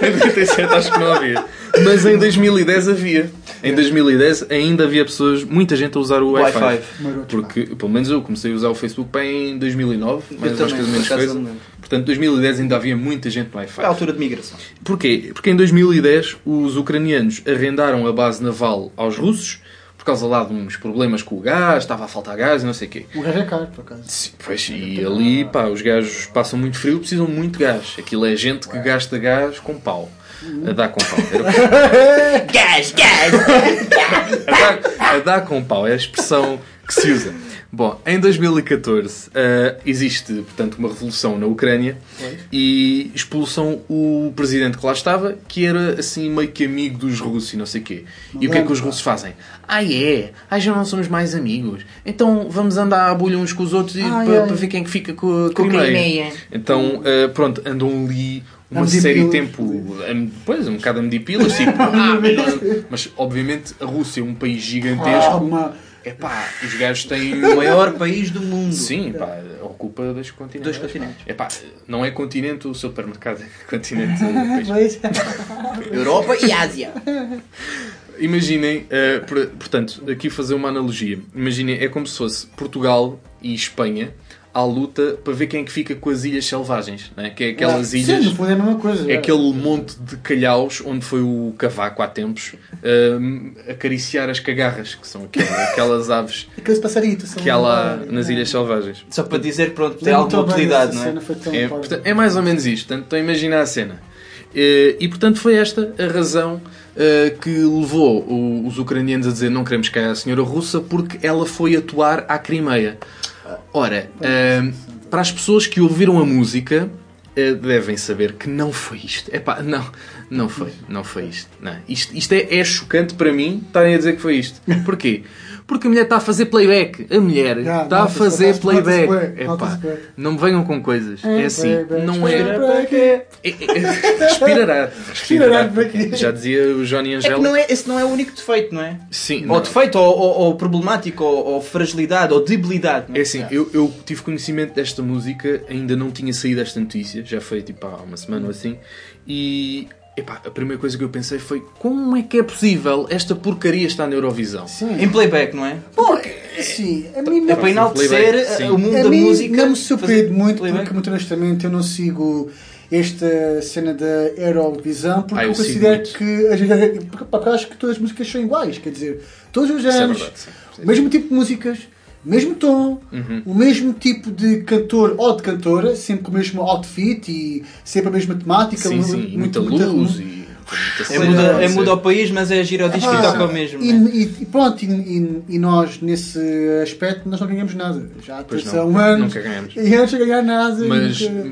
em 97 acho que não havia. Mas em 2010 havia. Em 2010 ainda havia pessoas, muita gente a usar o Wi-Fi. Wi-Fi. Maroto, Porque, pelo menos eu comecei a usar o Facebook bem em 2009, mais Eu mais também, coisa menos coisa. Portanto, 2010 ainda havia muita gente no Foi a Wi-Fi. altura de migração. Porquê? Porque em 2010 os ucranianos arrendaram a base naval aos russos por causa lá de uns problemas com o gás, estava a faltar gás e não sei o quê. O gajo é caro, por acaso. Sim, pois, e ali, pá, os gajos passam muito frio, precisam muito de gás. Aquilo é gente que gasta gás com pau. A dar com pau. Era- [laughs] Gás, gás! A dar, a dar com pau é a expressão que se usa. Bom, em 2014 eh, existe, portanto, uma revolução na Ucrânia e expulsam o presidente que lá estava, que era assim meio que amigo dos russos e não sei o quê. E o que é que os russos fazem? Ah, é? Ah, já não somos mais amigos. Então vamos andar à bulha uns com os outros e para, ver quem é que fica com a Com a Crimeia. Crimeia. Então, eh, pronto, andam ali uma A série de tempo, a- pois, um bocado a medir pilas, tipo, [laughs] ah, mas, não- obviamente a Rússia é um país Ah, gigantesco. uma... É pá, os gajos têm. O maior país do mundo. Sim, pá, ocupa dois continentes. Dois continentes. É pá, não é continente o supermercado, é continente. [laughs] Peixe. Europa e Ásia. Imaginem, por- portanto, aqui fazer uma analogia. Imaginem, é como se fosse Portugal e Espanha à luta para ver quem é que fica com as ilhas selvagens, né? que é aquelas Sim, ilhas. no fundo é a mesma coisa. É aquele monte de calhaus onde foi o cavaco há tempos hum, acariciar as cagarras, que são aquelas, [laughs] aquelas aves Aqueles passaritos. que há lá nas Ilhas Selvagens. Só para dizer que pronto, tem alguma utilidade, não é? É, portanto, é mais ou menos isto. Portanto, estou a imaginar a cena. Eh, E, portanto, foi esta a razão eh, que levou o- os ucranianos a dizer não queremos cá a senhora russa porque ela foi atuar à Crimeia. Ora, eh, para as pessoas que ouviram a música, eh, devem saber que não foi isto. Epá, não, não foi, não foi isto. Não. Isto, isto é, é chocante para mim estarem a dizer que foi isto. Porquê? Porque a mulher está a fazer playback. A mulher Já, está a fazer playback. Epá, não me venham com coisas. É assim, Playback, não é. playback. É- é- Respirará. Respirará, é que é? Já dizia o Johnny É que Angelo. não é, esse não é o único defeito, não é? Sim, Ou não. defeito, ou, ou, ou problemático, ou, ou fragilidade, ou debilidade. não É assim, eu, eu tive conhecimento desta música, ainda não tinha saído esta notícia, já foi tipo há uma semana ou assim, e epá, a primeira coisa que eu pensei foi como é que é possível esta porcaria estar na Eurovisão? Sim. Em playback, não é? Bom, sim, a mim É não, para enaltecer playback, sim. o mundo a da mim música. não me surpreende muito playback. porque, muito honestamente, eu não sigo esta cena da Eurovisão porque Ah, eu eu considero muito. que porque, pá, eu acho que todas as músicas são iguais, quer dizer, todos os Isso é anos, verdade, sim. Sim. o mesmo tipo de músicas, mesmo tom, Uhum. o mesmo tipo de cantor ou de cantora, sempre com o mesmo outfit e sempre a mesma temática, Sim, sim, e muita luz e muita É muda, é muda ao país, mas é giro ao disco e Ah, toca ao mesmo. E, não é? e- e pronto, e, e- e nós nesse aspecto nós não ganhamos nada. Já não, são anos nunca ganhamos. e antes de ganhar nada. Mas nunca-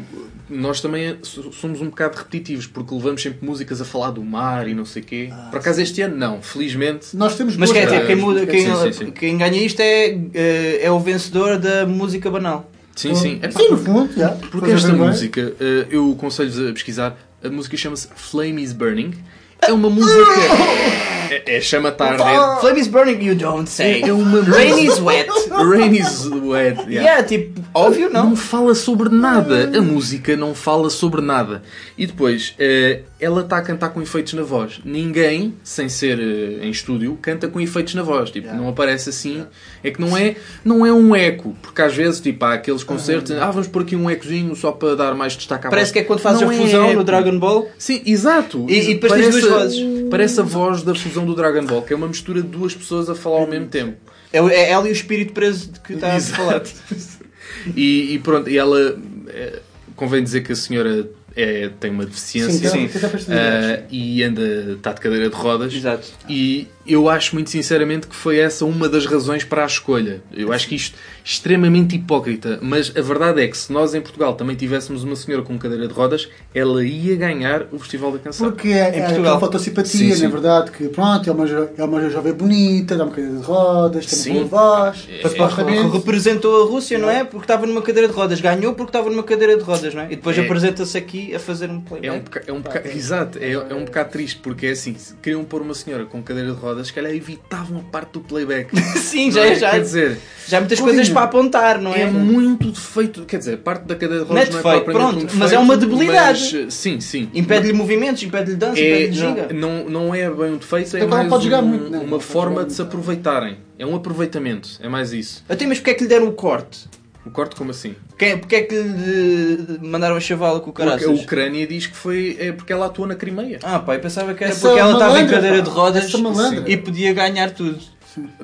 nós também somos um bocado repetitivos, porque levamos sempre músicas a falar do mar e não sei o quê. Por acaso este ano não, felizmente. nós temos Mas quer dizer, quem, músicas, muda, quem, Sim, sim, sim. quem ganha isto é, eh, é o vencedor da música banal. Sim, sim. É pá, Sim, no fundo, já. Porque esta bem. música, eh, eu aconselho-vos a pesquisar, a música chama-se Flame is Burning. É uma música. [laughs] É, é chama está a arder. Flame is burning, you don't say. É uma Rain is wet. [laughs] Rain is wet. yeah. Yeah, tipo, óbvio não. Não fala sobre nada. A música não fala sobre nada. E depois, eh, ela está a cantar com efeitos na voz. Ninguém, sem ser eh, em estúdio, canta com efeitos na voz. Tipo, não aparece assim. É que não é, não é um eco. Porque às vezes, tipo, há aqueles concertos, ah, vamos pôr aqui um ecozinho só para dar mais destaque à Parece voz. que é quando fazes Não a é fusão eco. no Dragon Ball. Sim, exato. E- e depois tens parece, duas vozes. Parece a voz da fusão do Dragon Ball, que é uma mistura de duas pessoas a falar ao mesmo tempo. É, é ela e o espírito preso de que está a falar. [laughs] E, e pronto, e ela eh, convém dizer que a senhora é, tem uma deficiência Sim, capacidade. eh, e anda, está de cadeira de rodas. Exato. E eu acho muito sinceramente que foi essa uma das razões para a escolha. Eu acho que isto é extremamente hipócrita, mas a verdade é que se nós em Portugal também tivéssemos uma senhora com cadeira de rodas, ela ia ganhar o Festival da Canção. Porque é, Em é Portugal. aquela fotossimpatia, Sim, sim. na verdade, que pronto, é uma, é uma jovem bonita, dá uma cadeira de rodas, tem Sim. uma boa voz, É, supostamente. Representou a Rússia, não é? Porque estava numa cadeira de rodas. Ganhou porque estava numa cadeira de rodas, não é? E depois É. apresenta-se aqui a fazer um playback. É um bocado, é um bocado- exato, é, é um bocado triste porque é assim, queriam pôr uma senhora com cadeira de rodas, se calhar evitavam a parte do playback. [laughs] Sim, Não já, é? já, Quer dizer, já há muitas coisas para apontar, não é? é muito defeito, quer dizer, parte da cadeira de Não é rodas não é, defeito, pronto, um mas é defeito, uma debilidade. mas, sim, sim. Impede-lhe movimentos, impede-lhe dança, É, impede-lhe ginga. não, não é bem um defeito, é Então não mais pode jogar um- muito, não. Não uma pode forma jogar de se aproveitarem. É um aproveitamento, é mais isso. Até mas porque é que lhe deram o corte? O corte como assim? Porque é, porque é que lhe mandaram a chavala com o Porque a? Ucrânia diz que foi é porque ela atua na Crimeia. Ah pá, eu pensava que era Essa porque ela estava em cadeira pá. de rodas e podia ganhar tudo.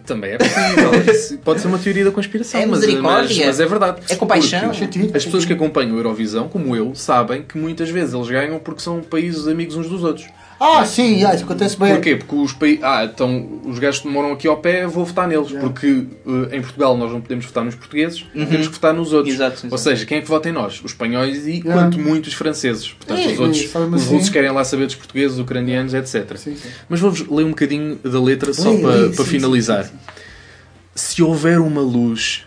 Também é possível. [laughs] Pode ser uma teoria da conspiração, É mas, mas, mas é verdade. É compaixão. As pessoas que acompanham a Eurovisão, como eu, sabem que muitas vezes eles ganham porque são países amigos uns dos outros. Ah, sim, ah, isso acontece bem. Porquê? Porque os países. Ah, então os gajos que moram aqui ao pé, vou votar neles. Porque eh, em Portugal nós não podemos votar nos portugueses, temos que votar nos outros. Uhum. Exato, Ou seja, quem é que vota em nós? Os espanhóis e, Yeah. quanto muito, os franceses. Portanto, É, os outros, os assim. russos querem lá saber dos portugueses, ucranianos, etc. Sim, sim. Mas vou-vos ler um bocadinho da letra só para, para finalizar. Se houver uma luz,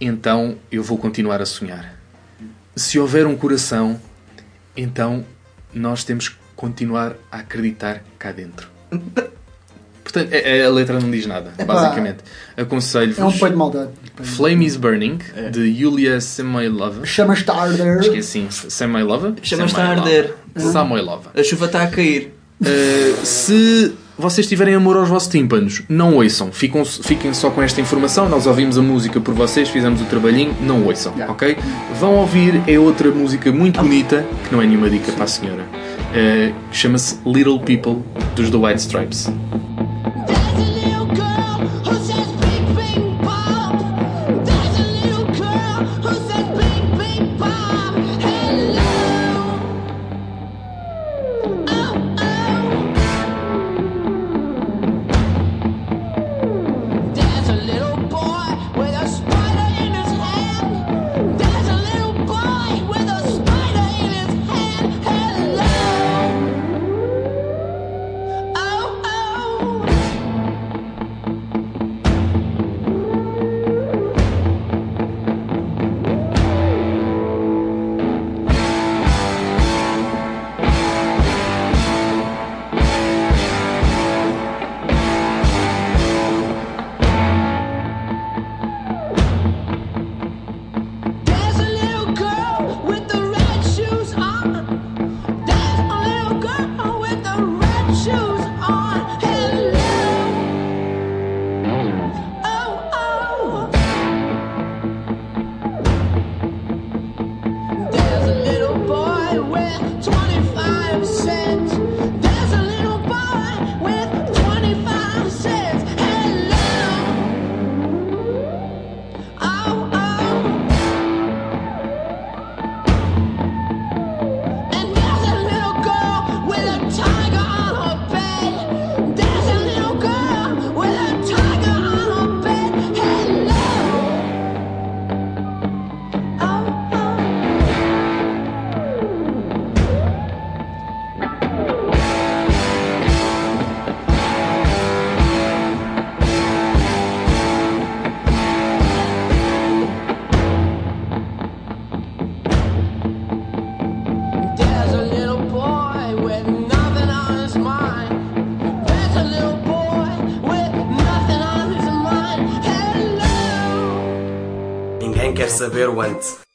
então eu vou continuar a sonhar. Se houver um coração, então nós temos que continuar a acreditar cá dentro. [laughs] Portanto, a, a letra não diz nada, Epá. basicamente. É um Aconselho-vos pai de maldade. Flame is Burning, de Yulia Semailova. Chama-te Arder. Acho que é assim, Semailova? Chama-te a arder. Samoilova. A chuva está a cair. Uh, se vocês tiverem amor aos vossos tímpanos, não ouçam. Ficam, fiquem só com esta informação. Nós ouvimos a música por vocês, fizemos o trabalhinho. Não ouçam, Yeah. ok? Vão ouvir, é outra música muito bonita, que não é nenhuma dica para a senhora. Uh, Chama-se Little People, dos The White Stripes. Saber o ante.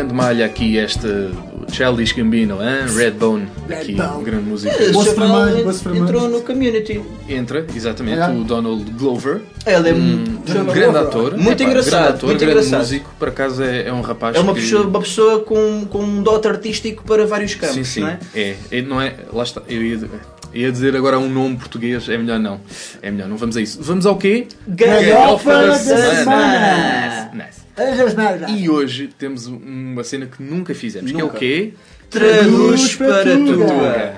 Grande malha aqui esta Childish Gambino, hein? Redbone. Aqui, Redbone. grande música. Vermelho, bolso vermelho. entrou no community. Entra, exatamente, É. o Donald Glover. Ele é Um grande ator. Muito Epá, engraçado, Grande ator, muito grande engraçado. músico. Por acaso é, é um rapaz É uma que... pessoa, uma pessoa com, com um dote artístico para vários campos, Sim, sim. não é? É, é, não é. Lá está. Eu ia, ia dizer agora um nome português, é melhor não. É melhor, não vamos a isso. Vamos ao quê? Galhofa da semana. semana. Nice, nice. E hoje temos uma cena que nunca fizemos, Nunca. que é o quê? Traduz para Tuga.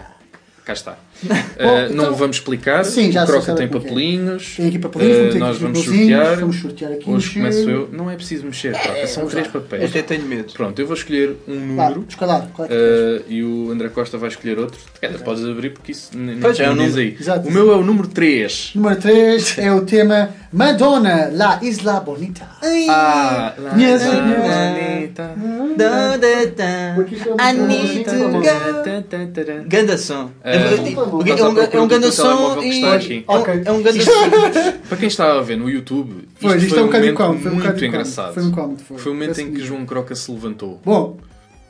Cá está. [laughs] Uh, não então- vamos explicar. Sim, já o se Croca tem é. papelinhos. Tem aqui papelinhos, Uh, nós aqui vamos sortear. vamos sortear aqui Hoje começo eu. Não é preciso mexer, Croca, são três papéis. Até tenho medo. Pronto, eu vou escolher um Vá, número. qual é uh, e o André Costa vai escolher outro. Dizer, podes abrir porque isso nem Pois, é nem o diz número. aí. Exato. O meu é o número 3. Número 3 é o tema Madonna, La Isla Bonita. Ah, Yes, Bonita. Da, da, da. Porque isto é uma I need to go. Ganda som. Ah, É, é, um- é um, é um ganda som e é um- Ok. é um ganda som. [laughs] Para quem está a ver no YouTube, isto Foi, isto foi é um momento. Foi muito engraçado. Foi um. Foi, Foi momento em que João Croca se levantou. Bom,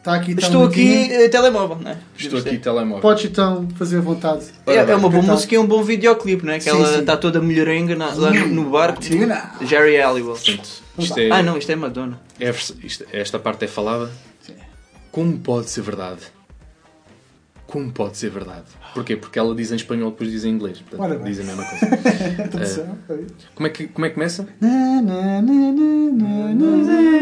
está aqui então Estou a aqui, eh, telemóvel, não é? Estou aqui telemóvel. Podes então fazer à vontade. É, é uma boa Então- música e um bom videoclipe, não é? Que Sim, ela sim. está toda mulherenga na- lá no, no barco. Jerry Halliwell. Portanto, isto é, Ah, não, isto é Madonna. é vers- isto- esta parte é falada. Como pode ser verdade? Como pode ser verdade? Porquê? Porque ela diz em espanhol depois diz em inglês. Portanto, Ora bem. diz a mesma coisa. Como é que, como é que começa? Na, na, na, na, na,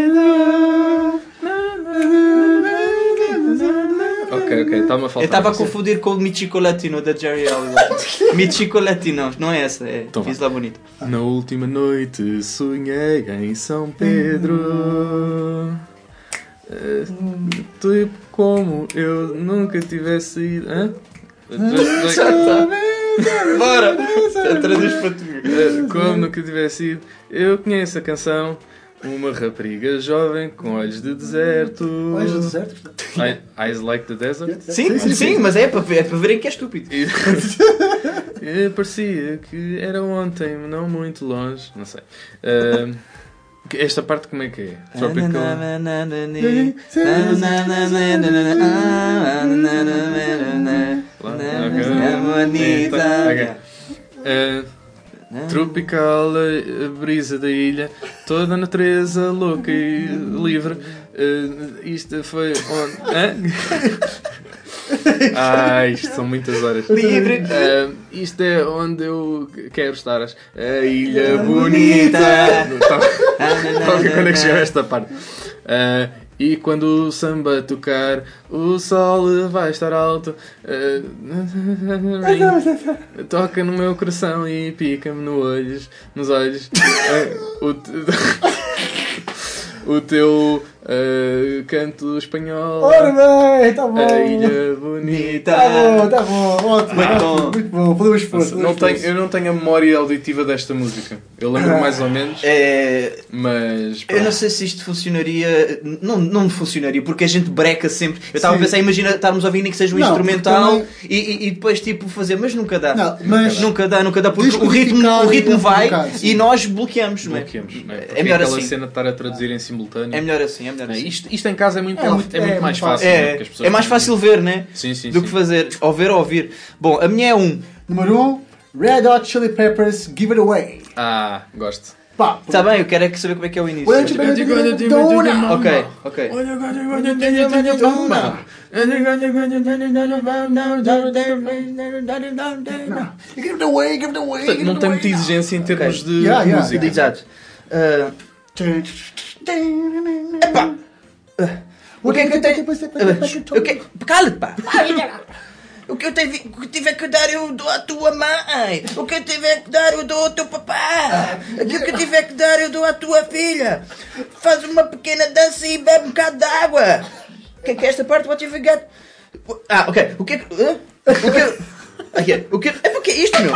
Ok, ok, está-me a faltar. Eu estava a confundir com o Michico Latino da Jerry Halliwell. [laughs] Michico Latino, não é essa, é Então vá. Isla Bonita. Na última noite sonhei em São Pedro. Tipo como eu nunca tivesse ido. Hã? Bora! Já [laughs] traduz para tu. Eh, Como nunca tivesse ido. Eu conheço a canção. Uma rapariga jovem com olhos de deserto. Olhos do deserto. I- Eyes like the desert. Sim, sim, mas é para, ver- é para verem que é estúpido. E, e parecia que era ontem, não muito longe. Não sei. Eh, esta parte como é que é? Tropical. Ok. Eh, tropical, a brisa da ilha, toda a natureza louca e livre. Eh, isto foi onde. [laughs] Ah, isto são muitas horas. Livre. Eh, isto é onde eu quero estar. A ilha bonita. Ver [laughs] quando é que chegou esta parte. Eh, e quando o samba tocar, o sol vai estar alto. Eh, [laughs] toca no meu coração e pica-me no olhos, nos olhos. Eh, [laughs] o, [laughs] o teu eh, canto espanhol. Ora bem, está bom. A ilha bonita. Está bom, está bom. Ótimo. Muito bom. Muito bom. Podemos pôr. Nossa, não tenho, eu não tenho a memória auditiva desta música. Eu lembro mais ou menos, É, mas. eu não sei se isto funcionaria. Não, não funcionaria, porque a gente breca sempre. Eu estava a pensar, imagina estarmos a ouvir nem que seja um Não, instrumental e, e- e depois tipo fazer, mas nunca dá. Não, mas- nunca dá, nunca dá, porque o ritmo, o ritmo e vai e nós bloqueamos, não é? bloqueamos, não é? É melhor aquela assim. cena de estar a traduzir em simultâneo. É melhor assim, é melhor É, assim. isto, isto em casa é muito, É é muito- é muito é mais fácil. né? É, pessoas é mais fácil ver, né? Sim, sim, Do sim. que fazer, ou ver ou ouvir. Bom, a minha é um. Número 1, um, Red Hot Chili Peppers, Give It Away. Ah, gosto. Pá, Está bem, eu quero é que saber como é que é o início. Ok, ok. Give it away, give it away. Portanto, give não tem muita exigência em termos de Yeah, yeah. música. Exato. Ah, Epá. O que é que eu tenho. O que... Cala-te, pá! O que eu tive, o que tiver que dar eu dou à tua mãe. O que eu tiver que dar eu dou ao teu papá. Aquilo que eu tiver que dar eu dou à tua filha. Faz uma pequena dança e bebe um bocado de água. O que é que é esta parte? What you got? Ah, ok. O que é que. O que eu- Aqui, o que é porque isto, meu?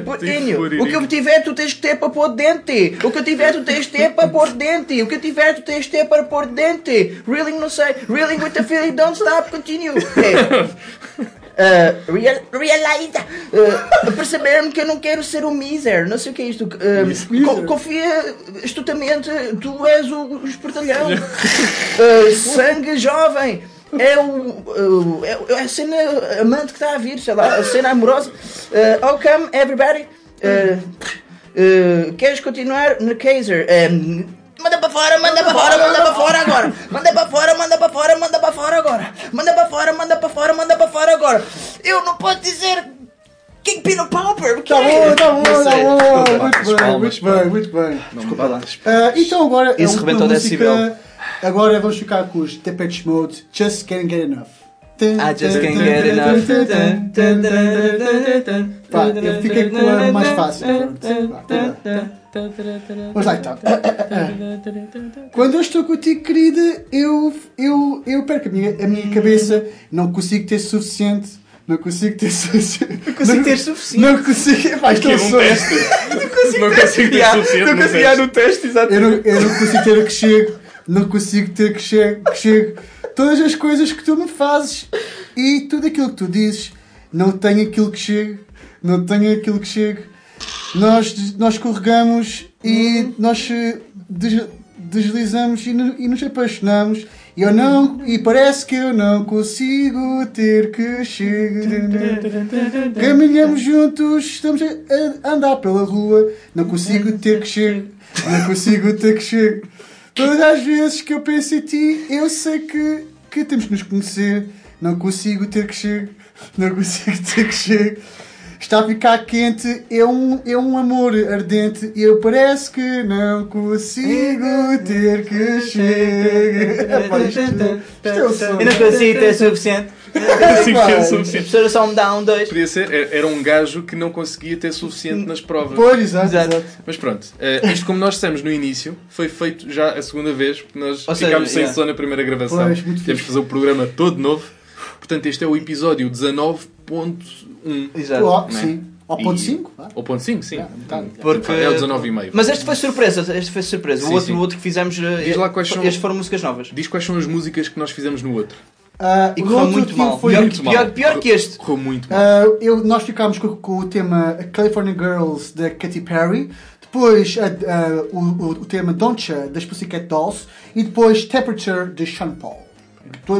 Put it O que eu tiver, tu tens que ter para pôr dente. O que eu tiver, tu tens que ter para pôr dente. O que eu tiver, tu tens que ter para pôr dente. Reeling, não sei. Reeling with the feeling, don't stop, continue. É. Uh, [laughs] real, realiza, uh, perceber-me que eu não quero ser um miser, não sei o que é isto. Uh, co- confia astutamente, tu és o, o espertalhão. Uh, [laughs] sangue jovem. É, o, é, é a cena amante que está a vir, sei lá, a cena amorosa. Uh, oh, come, everybody. Uh, uh, queres continuar no Kaiser? Um, manda para fora, manda para fora, manda para fora agora. Manda para fora, manda para fora, manda para fora agora. Manda para fora, manda para fora, manda para fora agora. Eu não posso dizer King Peanut Pauper. Tá bom, tá bom, tá bom. Desculpa lá, Muito bem, muito bem, muito bem. Desculpa lá. Então agora é Isso uma rebentou música. decibel. Agora vamos ficar com os Depeche Mode, Just Can't Get Enough. I just can't get enough. Pá, eu fiquei com a mais fácil. Tá. Vamos lá então. Quando eu estou contigo, querida, eu, eu, eu perco a minha, a minha cabeça. Não consigo ter suficiente. Não consigo ter suficiente. Não consigo ter suficiente. Não consigo. Pá, é um sonho. Não consigo ter suficiente Não no consigo teste. no teste, exato. Eu não, eu não consigo ter a que chego. Não consigo ter que chego, que chego. Todas as coisas que tu me fazes e tudo aquilo que tu dizes. Não tenho aquilo que chego. Não tenho aquilo que chego. Nós, nós escorregamos e nós eh, des- deslizamos e, e nos apaixonamos. E eu não, e parece que eu não consigo ter que chegar. Caminhamos juntos, estamos a andar pela rua. Não consigo ter que chegar. Não consigo ter que chegar. Todas as vezes que eu penso em ti, eu sei que, que temos que nos conhecer. Não consigo ter que chegar. Não consigo ter que chegar. Está a ficar quente, é um, é um amor ardente. E eu parece que não consigo ter que chegar. Pá, isto, isto é o. Eu não consigo ter suficiente. Consigo ter Pá, A suficiente. professora só me dá um, dois. Podia ser, era um gajo que não conseguia ter suficiente nas provas. Pois, exato, Exato. Mas pronto, eh, isto como nós dissemos no início, foi feito já a segunda vez, porque nós Ou seja, ficámos sem yeah. som na primeira gravação. Pois, Temos que fazer o programa todo novo. Portanto, este é o episódio 19.1. Exato. Né? sim. Ao ponto 5? vá. Ou ponto 5, sim. metade. Porque- É o 19,5. Mas este foi surpresa, este foi surpresa. Sim, o outro, sim. o outro que fizemos, eh, Diz lá quais são- estes foram músicas novas. Diz quais são as músicas que nós fizemos no outro. Ah, E correu outro muito mal. foi- Pior, muito mal. pior, pior que este. Correu muito mal. Ah, eu, nós ficámos com, com o tema California Girls da Katy Perry, depois a- o, o, o tema Don't Ya das Pussycat Dolls e depois Temperature de Sean Paul.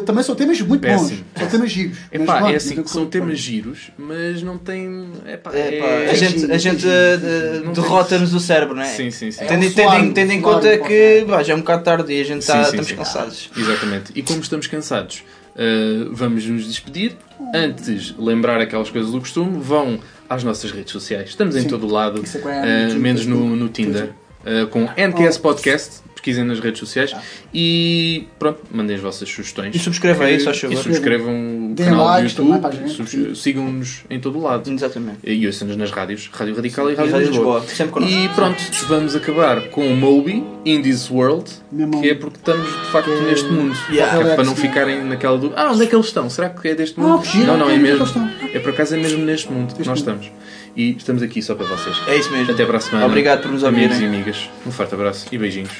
Também são temas muito Péssimo. bons, são temas giros. mas é assim, nunca são correu temas giros, mas não tem. Epá, É, pá, é- a gente, a giro, gente é giro. Não tem- derrota-nos o cérebro, não é? Sim, sim, sim. É Tendo, um tendo, tendo em conta que pá, já é um bocado tarde e a gente Sim, está sim, estamos sim. cansados. Exatamente. E como estamos cansados, uh, vamos nos despedir. Antes, lembrar aquelas coisas do costume, vão às nossas redes sociais. Estamos em todo o lado, uh, menos no, no Tinder, uh, com NQS Podcast. Pesquisem nas redes sociais e pronto, mandem as vossas sugestões. E subscrevam aí, só E subscrevam o canal likes do YouTube. Sigam-nos em todo o lado. Exatamente. E ouçam-nos nas rádios, Rádio Radical e E Rádio, Rádio Lisboa. Lisboa, sempre connosco. E pronto, vamos acabar com o Moby, In This World, que é porque estamos de facto Que é- neste mundo. Yeah. É para não ficarem naquela dúvida. Ah, onde é que eles estão? Será que é deste mundo? Ah, giro, não, não, é é mesmo. É por acaso é mesmo neste mundo que nós mundo. estamos. E estamos aqui só para vocês. É isso mesmo. Até para a semana. Obrigado por nos Amigos ouvirem. e amigas. Um forte abraço e beijinhos.